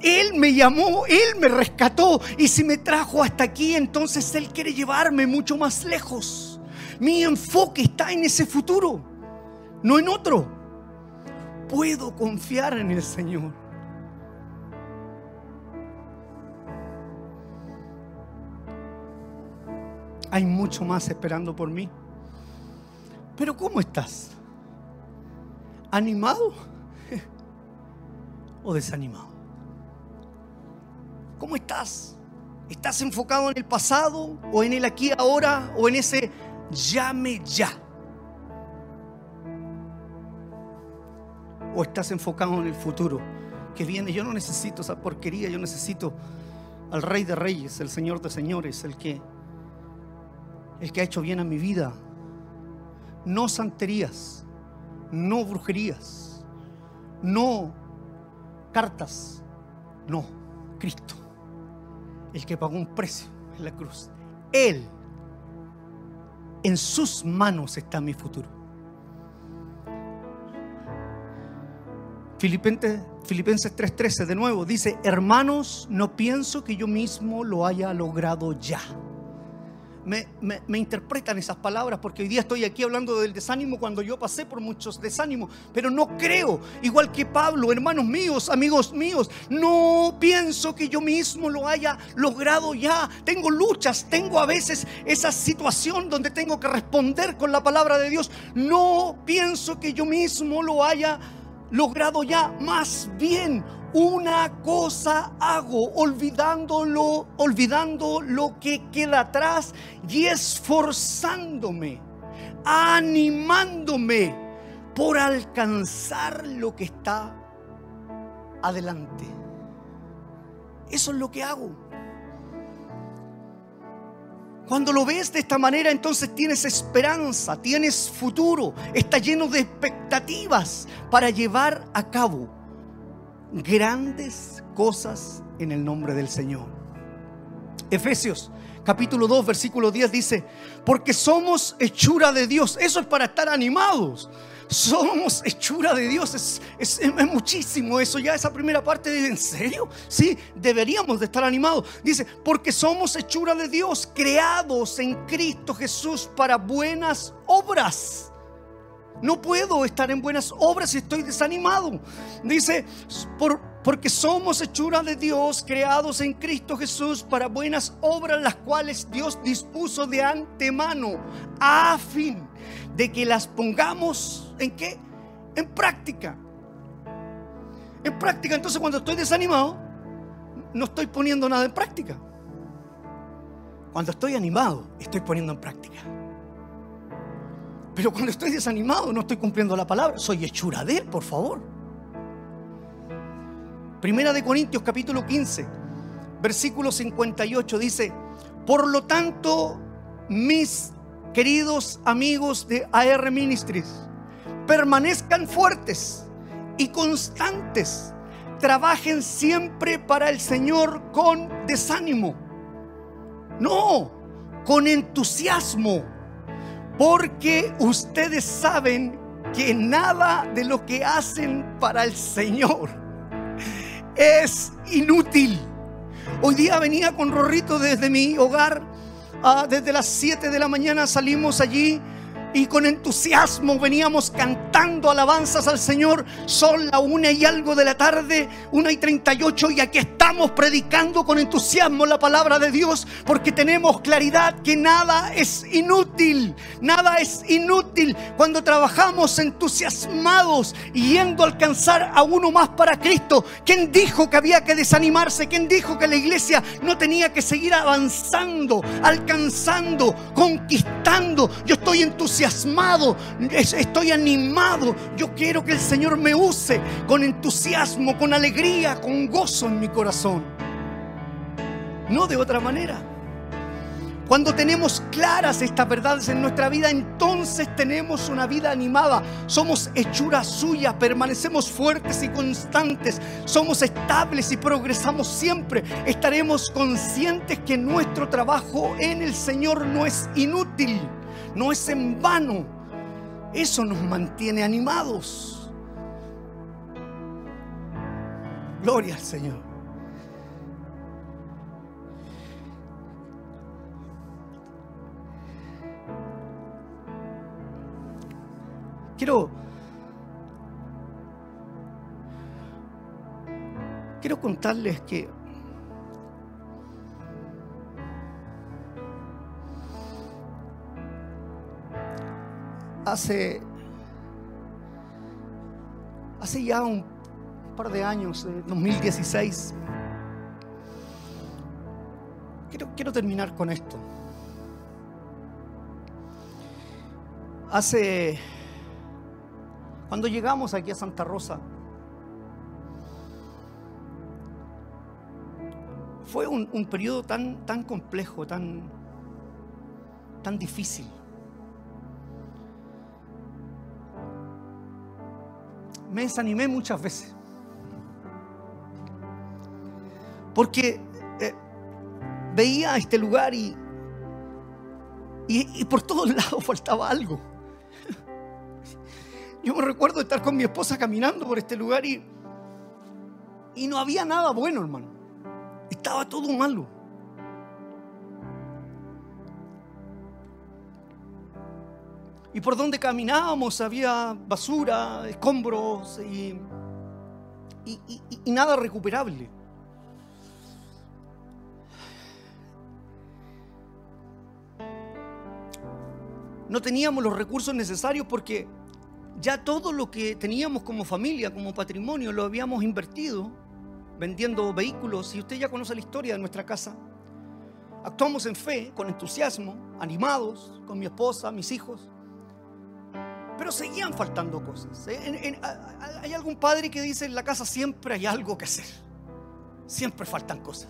Él me llamó, Él me rescató. Y si me trajo hasta aquí, entonces Él quiere llevarme mucho más lejos. Mi enfoque está en ese futuro no en otro. Puedo confiar en el Señor. Hay mucho más esperando por mí. Pero ¿cómo estás? ¿Animado *laughs* o desanimado? ¿Cómo estás? ¿Estás enfocado en el pasado o en el aquí ahora o en ese llame ya? O estás enfocado en el futuro que viene. Yo no necesito esa porquería, yo necesito al Rey de Reyes, el Señor de Señores, el que, el que ha hecho bien a mi vida. No santerías, no brujerías, no cartas, no, Cristo, el que pagó un precio en la cruz. Él, en sus manos está mi futuro. Filipenses, Filipenses 3:13 de nuevo dice, hermanos, no pienso que yo mismo lo haya logrado ya. Me, me, interpretan esas palabras porque hoy día estoy aquí hablando del desánimo cuando yo pasé por muchos desánimos, pero no creo, igual que Pablo, hermanos míos, amigos míos, no pienso que yo mismo lo haya logrado ya. Tengo luchas, tengo a veces esa situación donde tengo que responder con la palabra de Dios. No pienso que yo mismo lo haya logrado ya. Más bien, una cosa hago, olvidándolo, olvidando lo que queda atrás y esforzándome, animándome por alcanzar lo que está adelante. Eso es lo que hago. Cuando lo ves de esta manera, entonces tienes esperanza, tienes futuro, está lleno de expectativas para llevar a cabo grandes cosas en el nombre del Señor. Efesios capítulo 2, versículo 10 dice, porque somos hechura de Dios. Eso es para estar animados, somos hechura de Dios. Es, muchísimo eso. Ya esa primera parte de, ¿en serio? Sí, deberíamos de estar animados. Dice, porque somos hechura de Dios, creados en Cristo Jesús para buenas obras. No puedo estar en buenas obras si estoy desanimado. Dice, por, porque somos hechura de Dios, creados en Cristo Jesús para buenas obras, las cuales Dios dispuso de antemano a fin de que las pongamos en qué? En práctica. En práctica, entonces cuando estoy desanimado, no estoy poniendo nada en práctica. Cuando estoy animado, estoy poniendo en práctica. Pero cuando estoy desanimado, no estoy cumpliendo la palabra. Soy hechura de Él, por favor. Primera de Corintios capítulo 15, versículo 58 dice, por lo tanto, mis queridos amigos de AR Ministries, permanezcan fuertes y constantes. Trabajen siempre para el Señor con desánimo. No, con entusiasmo. Porque ustedes saben que nada de lo que hacen para el Señor es inútil. Hoy día venía con Rorrito desde mi hogar Ah, desde las 7 de la mañana salimos allí y con entusiasmo veníamos cantando alabanzas al Señor. Son la una y algo de la tarde, una y treinta y ocho, y aquí estamos predicando con entusiasmo la palabra de Dios porque tenemos claridad que nada es inútil, nada es inútil cuando trabajamos entusiasmados yendo a alcanzar a uno más para Cristo. ¿Quién dijo que había que desanimarse? ¿Quién dijo que la iglesia no tenía que seguir avanzando, alcanzando, conquistando? Yo estoy entusiasmado entusiasmado, estoy animado. Yo quiero que el Señor me use con entusiasmo, con alegría, con gozo en mi corazón. No de otra manera. Cuando tenemos claras estas verdades en nuestra vida, entonces tenemos una vida animada. Somos hechura suya, permanecemos fuertes y constantes, somos estables y progresamos siempre. Estaremos conscientes que nuestro trabajo en el Señor no es inútil no es en vano. Eso nos mantiene animados. Gloria al Señor. Quiero quiero contarles que hace, hace ya un par de años, 2016, quiero, quiero terminar con esto. Hace, cuando llegamos aquí a Santa Rosa, fue un, un periodo tan, tan complejo, tan, tan difícil. Me desanimé muchas veces. Porque eh, veía este lugar y, y, por todos *laughs* lados faltaba algo. Yo me recuerdo estar con mi esposa caminando por este lugar y, y no había nada bueno, hermano. Estaba todo malo. Y por donde caminábamos había basura, escombros y, y, nada recuperable. No teníamos los recursos necesarios porque ya todo lo que teníamos como familia, como patrimonio, lo habíamos invertido vendiendo vehículos. Y usted ya conoce la historia de nuestra casa. Actuamos en fe, con entusiasmo, animados, con mi esposa, mis hijos. Pero seguían faltando cosas. ¿eh? hay algún padre que dice en la casa siempre hay algo que hacer. Siempre faltan cosas.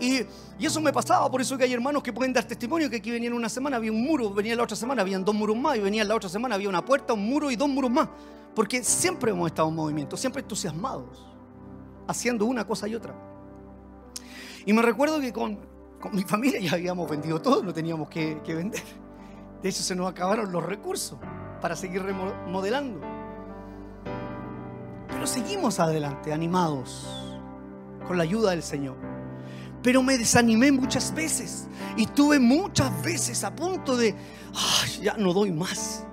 Y, eso me pasaba, por eso que hay hermanos que pueden dar testimonio que aquí venían una semana, había un muro, venía la otra semana, habían dos muros más, y venía la otra semana, había una puerta, un muro y dos muros más. Porque siempre hemos estado en movimiento, siempre entusiasmados, haciendo una cosa y otra. Y me recuerdo que con, mi familia ya habíamos vendido todo, no teníamos que, que vender. De hecho, se nos acabaron los recursos. Para seguir remodelando. Pero seguimos adelante, animados, con la ayuda del Señor. Pero me desanimé muchas veces y estuve muchas veces a punto de, ay, ya no doy más.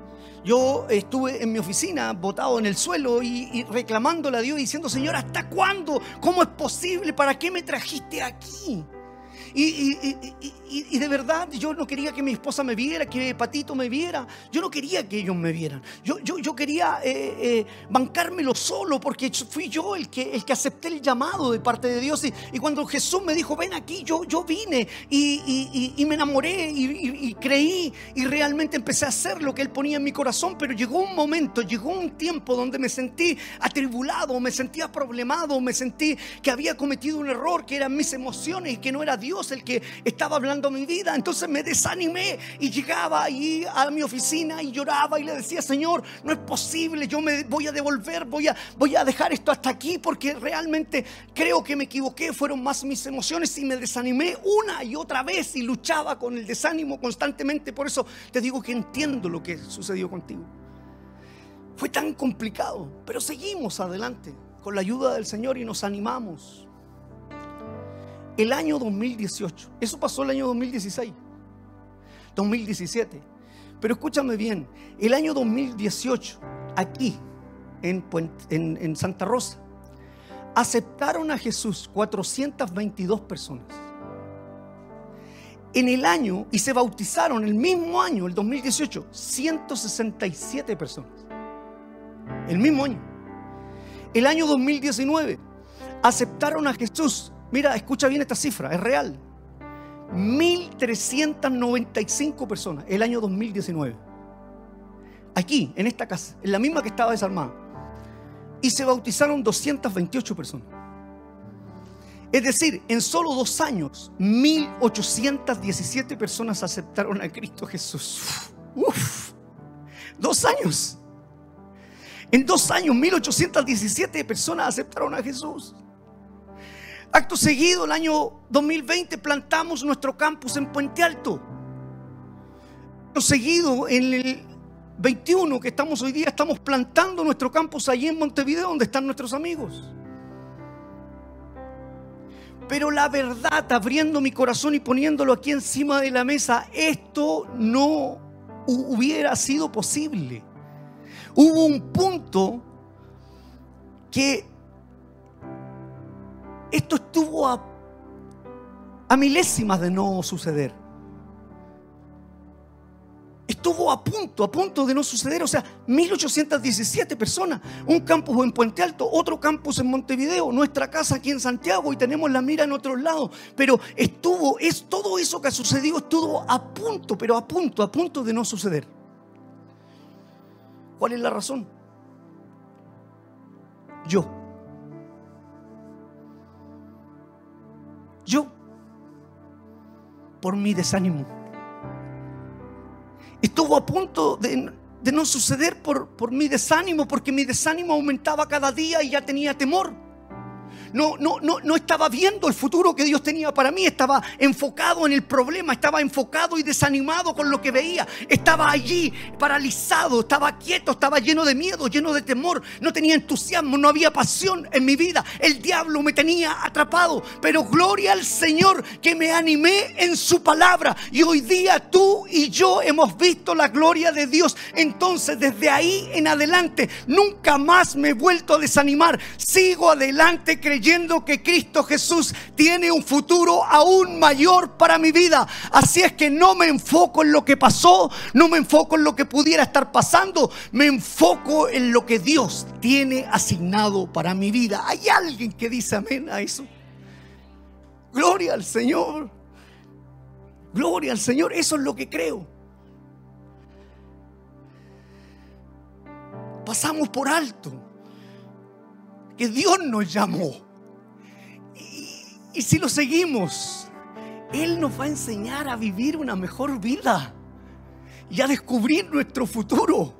Yo estuve en mi oficina botado en el suelo y, y, reclamándole a Dios diciendo, Señor, ¿hasta cuándo? ¿Cómo es posible? ¿Para qué me trajiste aquí? Y, de verdad yo no quería que mi esposa me viera, que Patito me viera. Yo no quería que ellos me vieran. Yo, yo, yo quería eh, eh, bancármelo solo porque fui yo el que, el que acepté el llamado de parte de Dios. Y, cuando Jesús me dijo, ven aquí, yo, yo vine y, me enamoré y, creí y realmente empecé a hacer lo que Él ponía en mi corazón. Pero llegó un momento, llegó un tiempo donde me sentí atribulado, me sentía problemado, me sentí que había cometido un error, que eran mis emociones y que no era Dios el que estaba hablando mi vida. Entonces me desanimé y llegaba ahí a mi oficina y lloraba y le decía, Señor, no es posible, yo me voy a devolver, voy a, voy a dejar esto hasta aquí porque realmente creo que me equivoqué, fueron más mis emociones y me desanimé una y otra vez y luchaba con el desánimo constantemente. Por eso te digo que entiendo lo que sucedió contigo. Fue tan complicado, pero seguimos adelante con la ayuda del Señor y nos animamos el año 2018. Eso pasó el año 2016, 2017. Pero escúchame bien, el año 2018, aquí en, Santa Rosa, aceptaron a Jesús 422 personas. En el año, y se bautizaron el mismo año, el 2018, 167 personas. El mismo año. El año 2019, aceptaron a Jesús Mira, escucha bien esta cifra, es real. 1.395 personas el año 2019. Aquí, en esta casa, en la misma que estaba desarmada. Y se bautizaron 228 personas. Es decir, en solo dos años, 1.817 personas aceptaron a Cristo Jesús. Uf, dos años. En dos años, 1.817 personas aceptaron a Jesús. Acto seguido, el año 2020 plantamos nuestro campus en Puente Alto. Acto seguido, en el 21 que estamos hoy día, estamos plantando nuestro campus allí en Montevideo, donde están nuestros amigos. Pero la verdad, abriendo mi corazón y poniéndolo aquí encima de la mesa, esto no hubiera sido posible. Hubo un punto que esto estuvo a, milésimas de no suceder. Estuvo a punto, a punto de no suceder. O sea, 1817 personas. Un campus en Puente Alto, otro campus en Montevideo, nuestra casa aquí en Santiago y tenemos la mira en otros lados. Pero estuvo, es todo eso que ha sucedido estuvo a punto, pero a punto, a punto de no suceder. ¿Cuál es la razón? Yo. Yo, por mi desánimo. Estuvo a punto de, no suceder por, mi desánimo, porque mi desánimo aumentaba cada día y ya tenía temor no, no, no, no estaba viendo el futuro que Dios tenía para mí, estaba enfocado en el problema, estaba enfocado y desanimado con lo que veía, estaba allí paralizado, estaba quieto, estaba lleno de miedo, lleno de temor, no tenía entusiasmo, no había pasión en mi vida, el diablo me tenía atrapado, pero gloria al Señor que me animé en su palabra. Y hoy día tú y yo hemos visto la gloria de Dios, entonces desde ahí en adelante nunca más me he vuelto a desanimar, sigo adelante creyendo creyendo que Cristo Jesús tiene un futuro aún mayor para mi vida. Así es que no me enfoco en lo que pasó, no me enfoco en lo que pudiera estar pasando, me enfoco en lo que Dios tiene asignado para mi vida. ¿Hay alguien que dice amén a eso? Gloria al Señor. Gloria al Señor. Eso es lo que creo. Pasamos por alto que Dios nos llamó. Y si lo seguimos, Él nos va a enseñar a vivir una mejor vida y a descubrir nuestro futuro.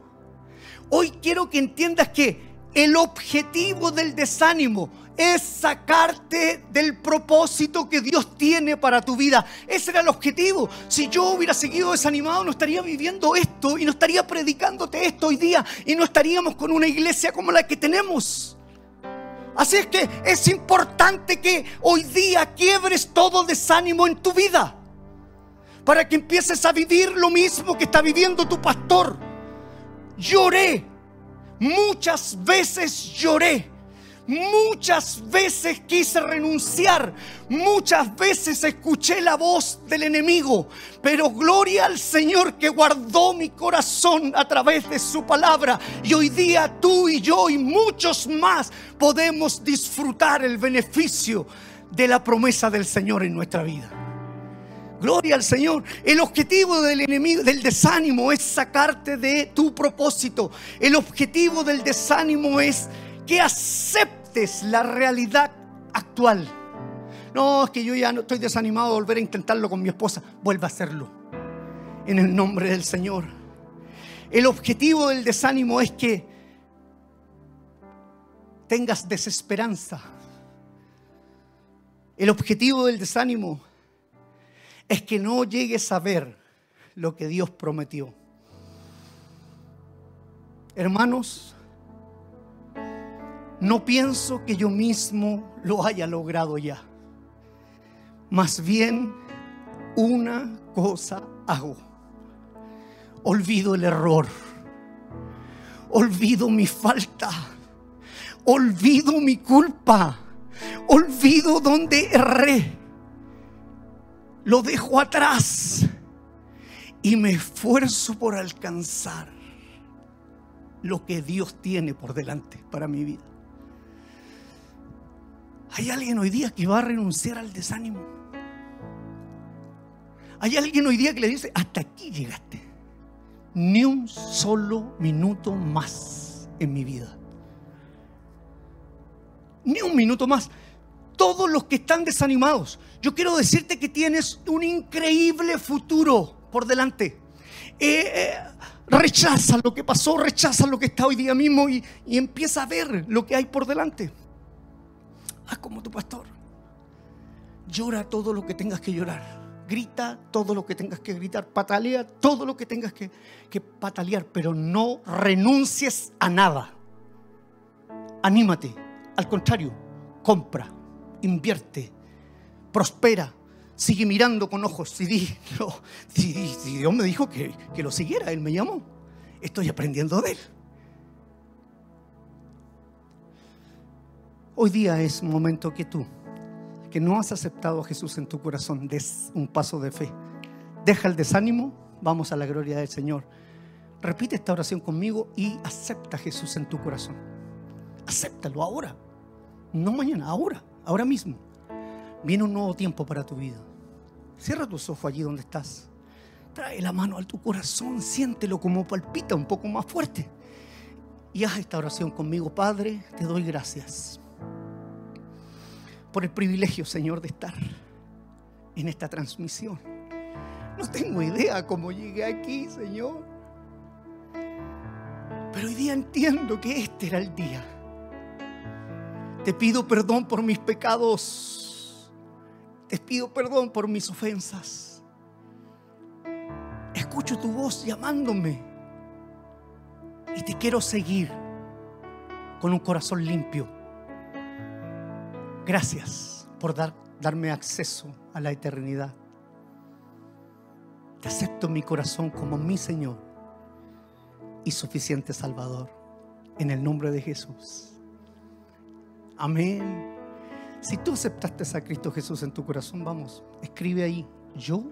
Hoy quiero que entiendas que El objetivo del desánimo es sacarte del propósito que Dios tiene para tu vida. Ese era el objetivo. Si yo hubiera seguido desanimado, no estaría viviendo esto y no estaría predicándote esto hoy día y no estaríamos con una iglesia como la que tenemos. Así es que es importante que hoy día quiebres todo desánimo en tu vida para que empieces a vivir lo mismo que está viviendo tu pastor. Lloré, muchas veces lloré Muchas veces quise renunciar, muchas veces escuché la voz del enemigo, pero gloria al Señor que guardó mi corazón a través de su palabra. Y hoy día tú y yo y muchos más podemos disfrutar el beneficio de la promesa del Señor en nuestra vida. Gloria al Señor. El objetivo del enemigo, del desánimo, es sacarte de tu propósito. El objetivo del desánimo es que aceptes la realidad actual. No, es que yo ya no estoy desanimado de volver a intentarlo con mi esposa. Vuelva a hacerlo. En el nombre del Señor. El objetivo del desánimo es que tengas desesperanza. El objetivo del desánimo es que no llegues a ver lo que Dios prometió. Hermanos, no pienso que yo mismo lo haya logrado ya. Más bien, una cosa hago. Olvido el error. Olvido mi falta. Olvido mi culpa. Olvido donde erré. Lo dejo atrás. Y me esfuerzo por alcanzar lo que Dios tiene por delante para mi vida. Hay alguien hoy día que va a renunciar al desánimo. Hay alguien hoy día que le dice, hasta aquí llegaste. Ni un solo minuto más en mi vida. Ni un minuto más. Todos los que están desanimados, yo quiero decirte que tienes un increíble futuro por delante. Eh, eh, rechaza lo que pasó, rechaza lo que está hoy día mismo y empieza a ver lo que hay por delante. Haz como tu pastor. Llora todo lo que tengas que llorar. Grita todo lo que tengas que gritar. Patalea todo lo que tengas que, que patalear. Pero no renuncies a nada. Anímate. Al contrario, compra, invierte, prospera. Sigue mirando con ojos. Si, *laughs* Dios me dijo que, que lo siguiera, Él me llamó. Estoy aprendiendo de Él. Hoy día es momento que tú, que no has aceptado a Jesús en tu corazón, des un paso de fe. Deja el desánimo, vamos a la gloria del Señor. Repite esta oración conmigo y acepta a Jesús en tu corazón. Acéptalo ahora, no mañana, ahora, ahora mismo. Viene un nuevo tiempo para tu vida. Cierra tus ojos allí donde estás. Trae la mano a tu corazón, siéntelo como palpita un poco más fuerte. Y haz esta oración conmigo, Padre, te doy gracias por el privilegio, Señor, de estar en esta transmisión. No tengo idea cómo llegué aquí, Señor. Pero hoy día entiendo que este era el día. Te pido perdón por mis pecados. Te pido perdón por mis ofensas. Escucho tu voz llamándome. Y te quiero seguir con un corazón limpio Gracias por dar, darme acceso a la eternidad. Te acepto en mi corazón como mi Señor y suficiente Salvador. En el nombre de Jesús. Amén. Si tú aceptaste a Cristo Jesús en tu corazón, vamos, escribe ahí, yo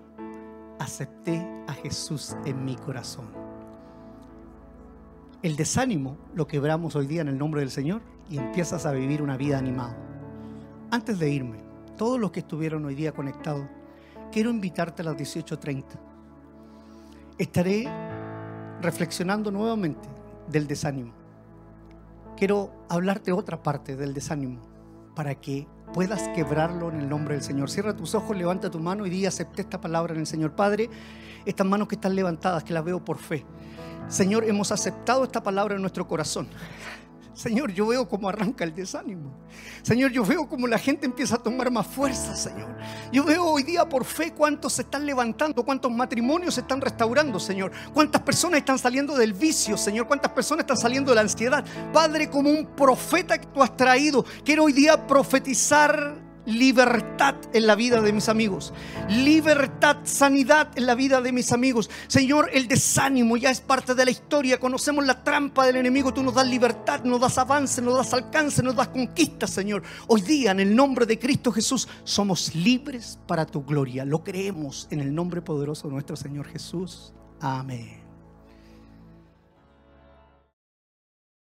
acepté a Jesús en mi corazón. El desánimo lo quebramos hoy día en el nombre del Señor y empiezas a vivir una vida animada. Antes de irme, todos los que estuvieron hoy día conectados, quiero invitarte a las 18.30. Estaré reflexionando nuevamente del desánimo. Quiero hablarte otra parte del desánimo para que puedas quebrarlo en el nombre del Señor. Cierra tus ojos, levanta tu mano y di acepté esta palabra en el Señor. Padre, estas manos que están levantadas, que las veo por fe. Señor, hemos aceptado esta palabra en nuestro corazón. Señor, yo veo cómo arranca el desánimo. Señor, yo veo cómo la gente empieza a tomar más fuerza, Señor. Yo veo hoy día por fe cuántos se están levantando, cuántos matrimonios se están restaurando, Señor. Cuántas personas están saliendo del vicio, Señor. Cuántas personas están saliendo de la ansiedad. Padre, como un profeta que tú has traído, quiero hoy día profetizar libertad en la vida de mis amigos. Libertad, sanidad en la vida de mis amigos. Señor, el desánimo ya es parte de la historia. Conocemos la trampa del enemigo. Tú nos das libertad, nos das avance, nos das alcance, nos das conquista, Señor. Hoy día, en el nombre de Cristo Jesús, somos libres para tu gloria. Lo creemos en el nombre poderoso de nuestro Señor Jesús. Amén.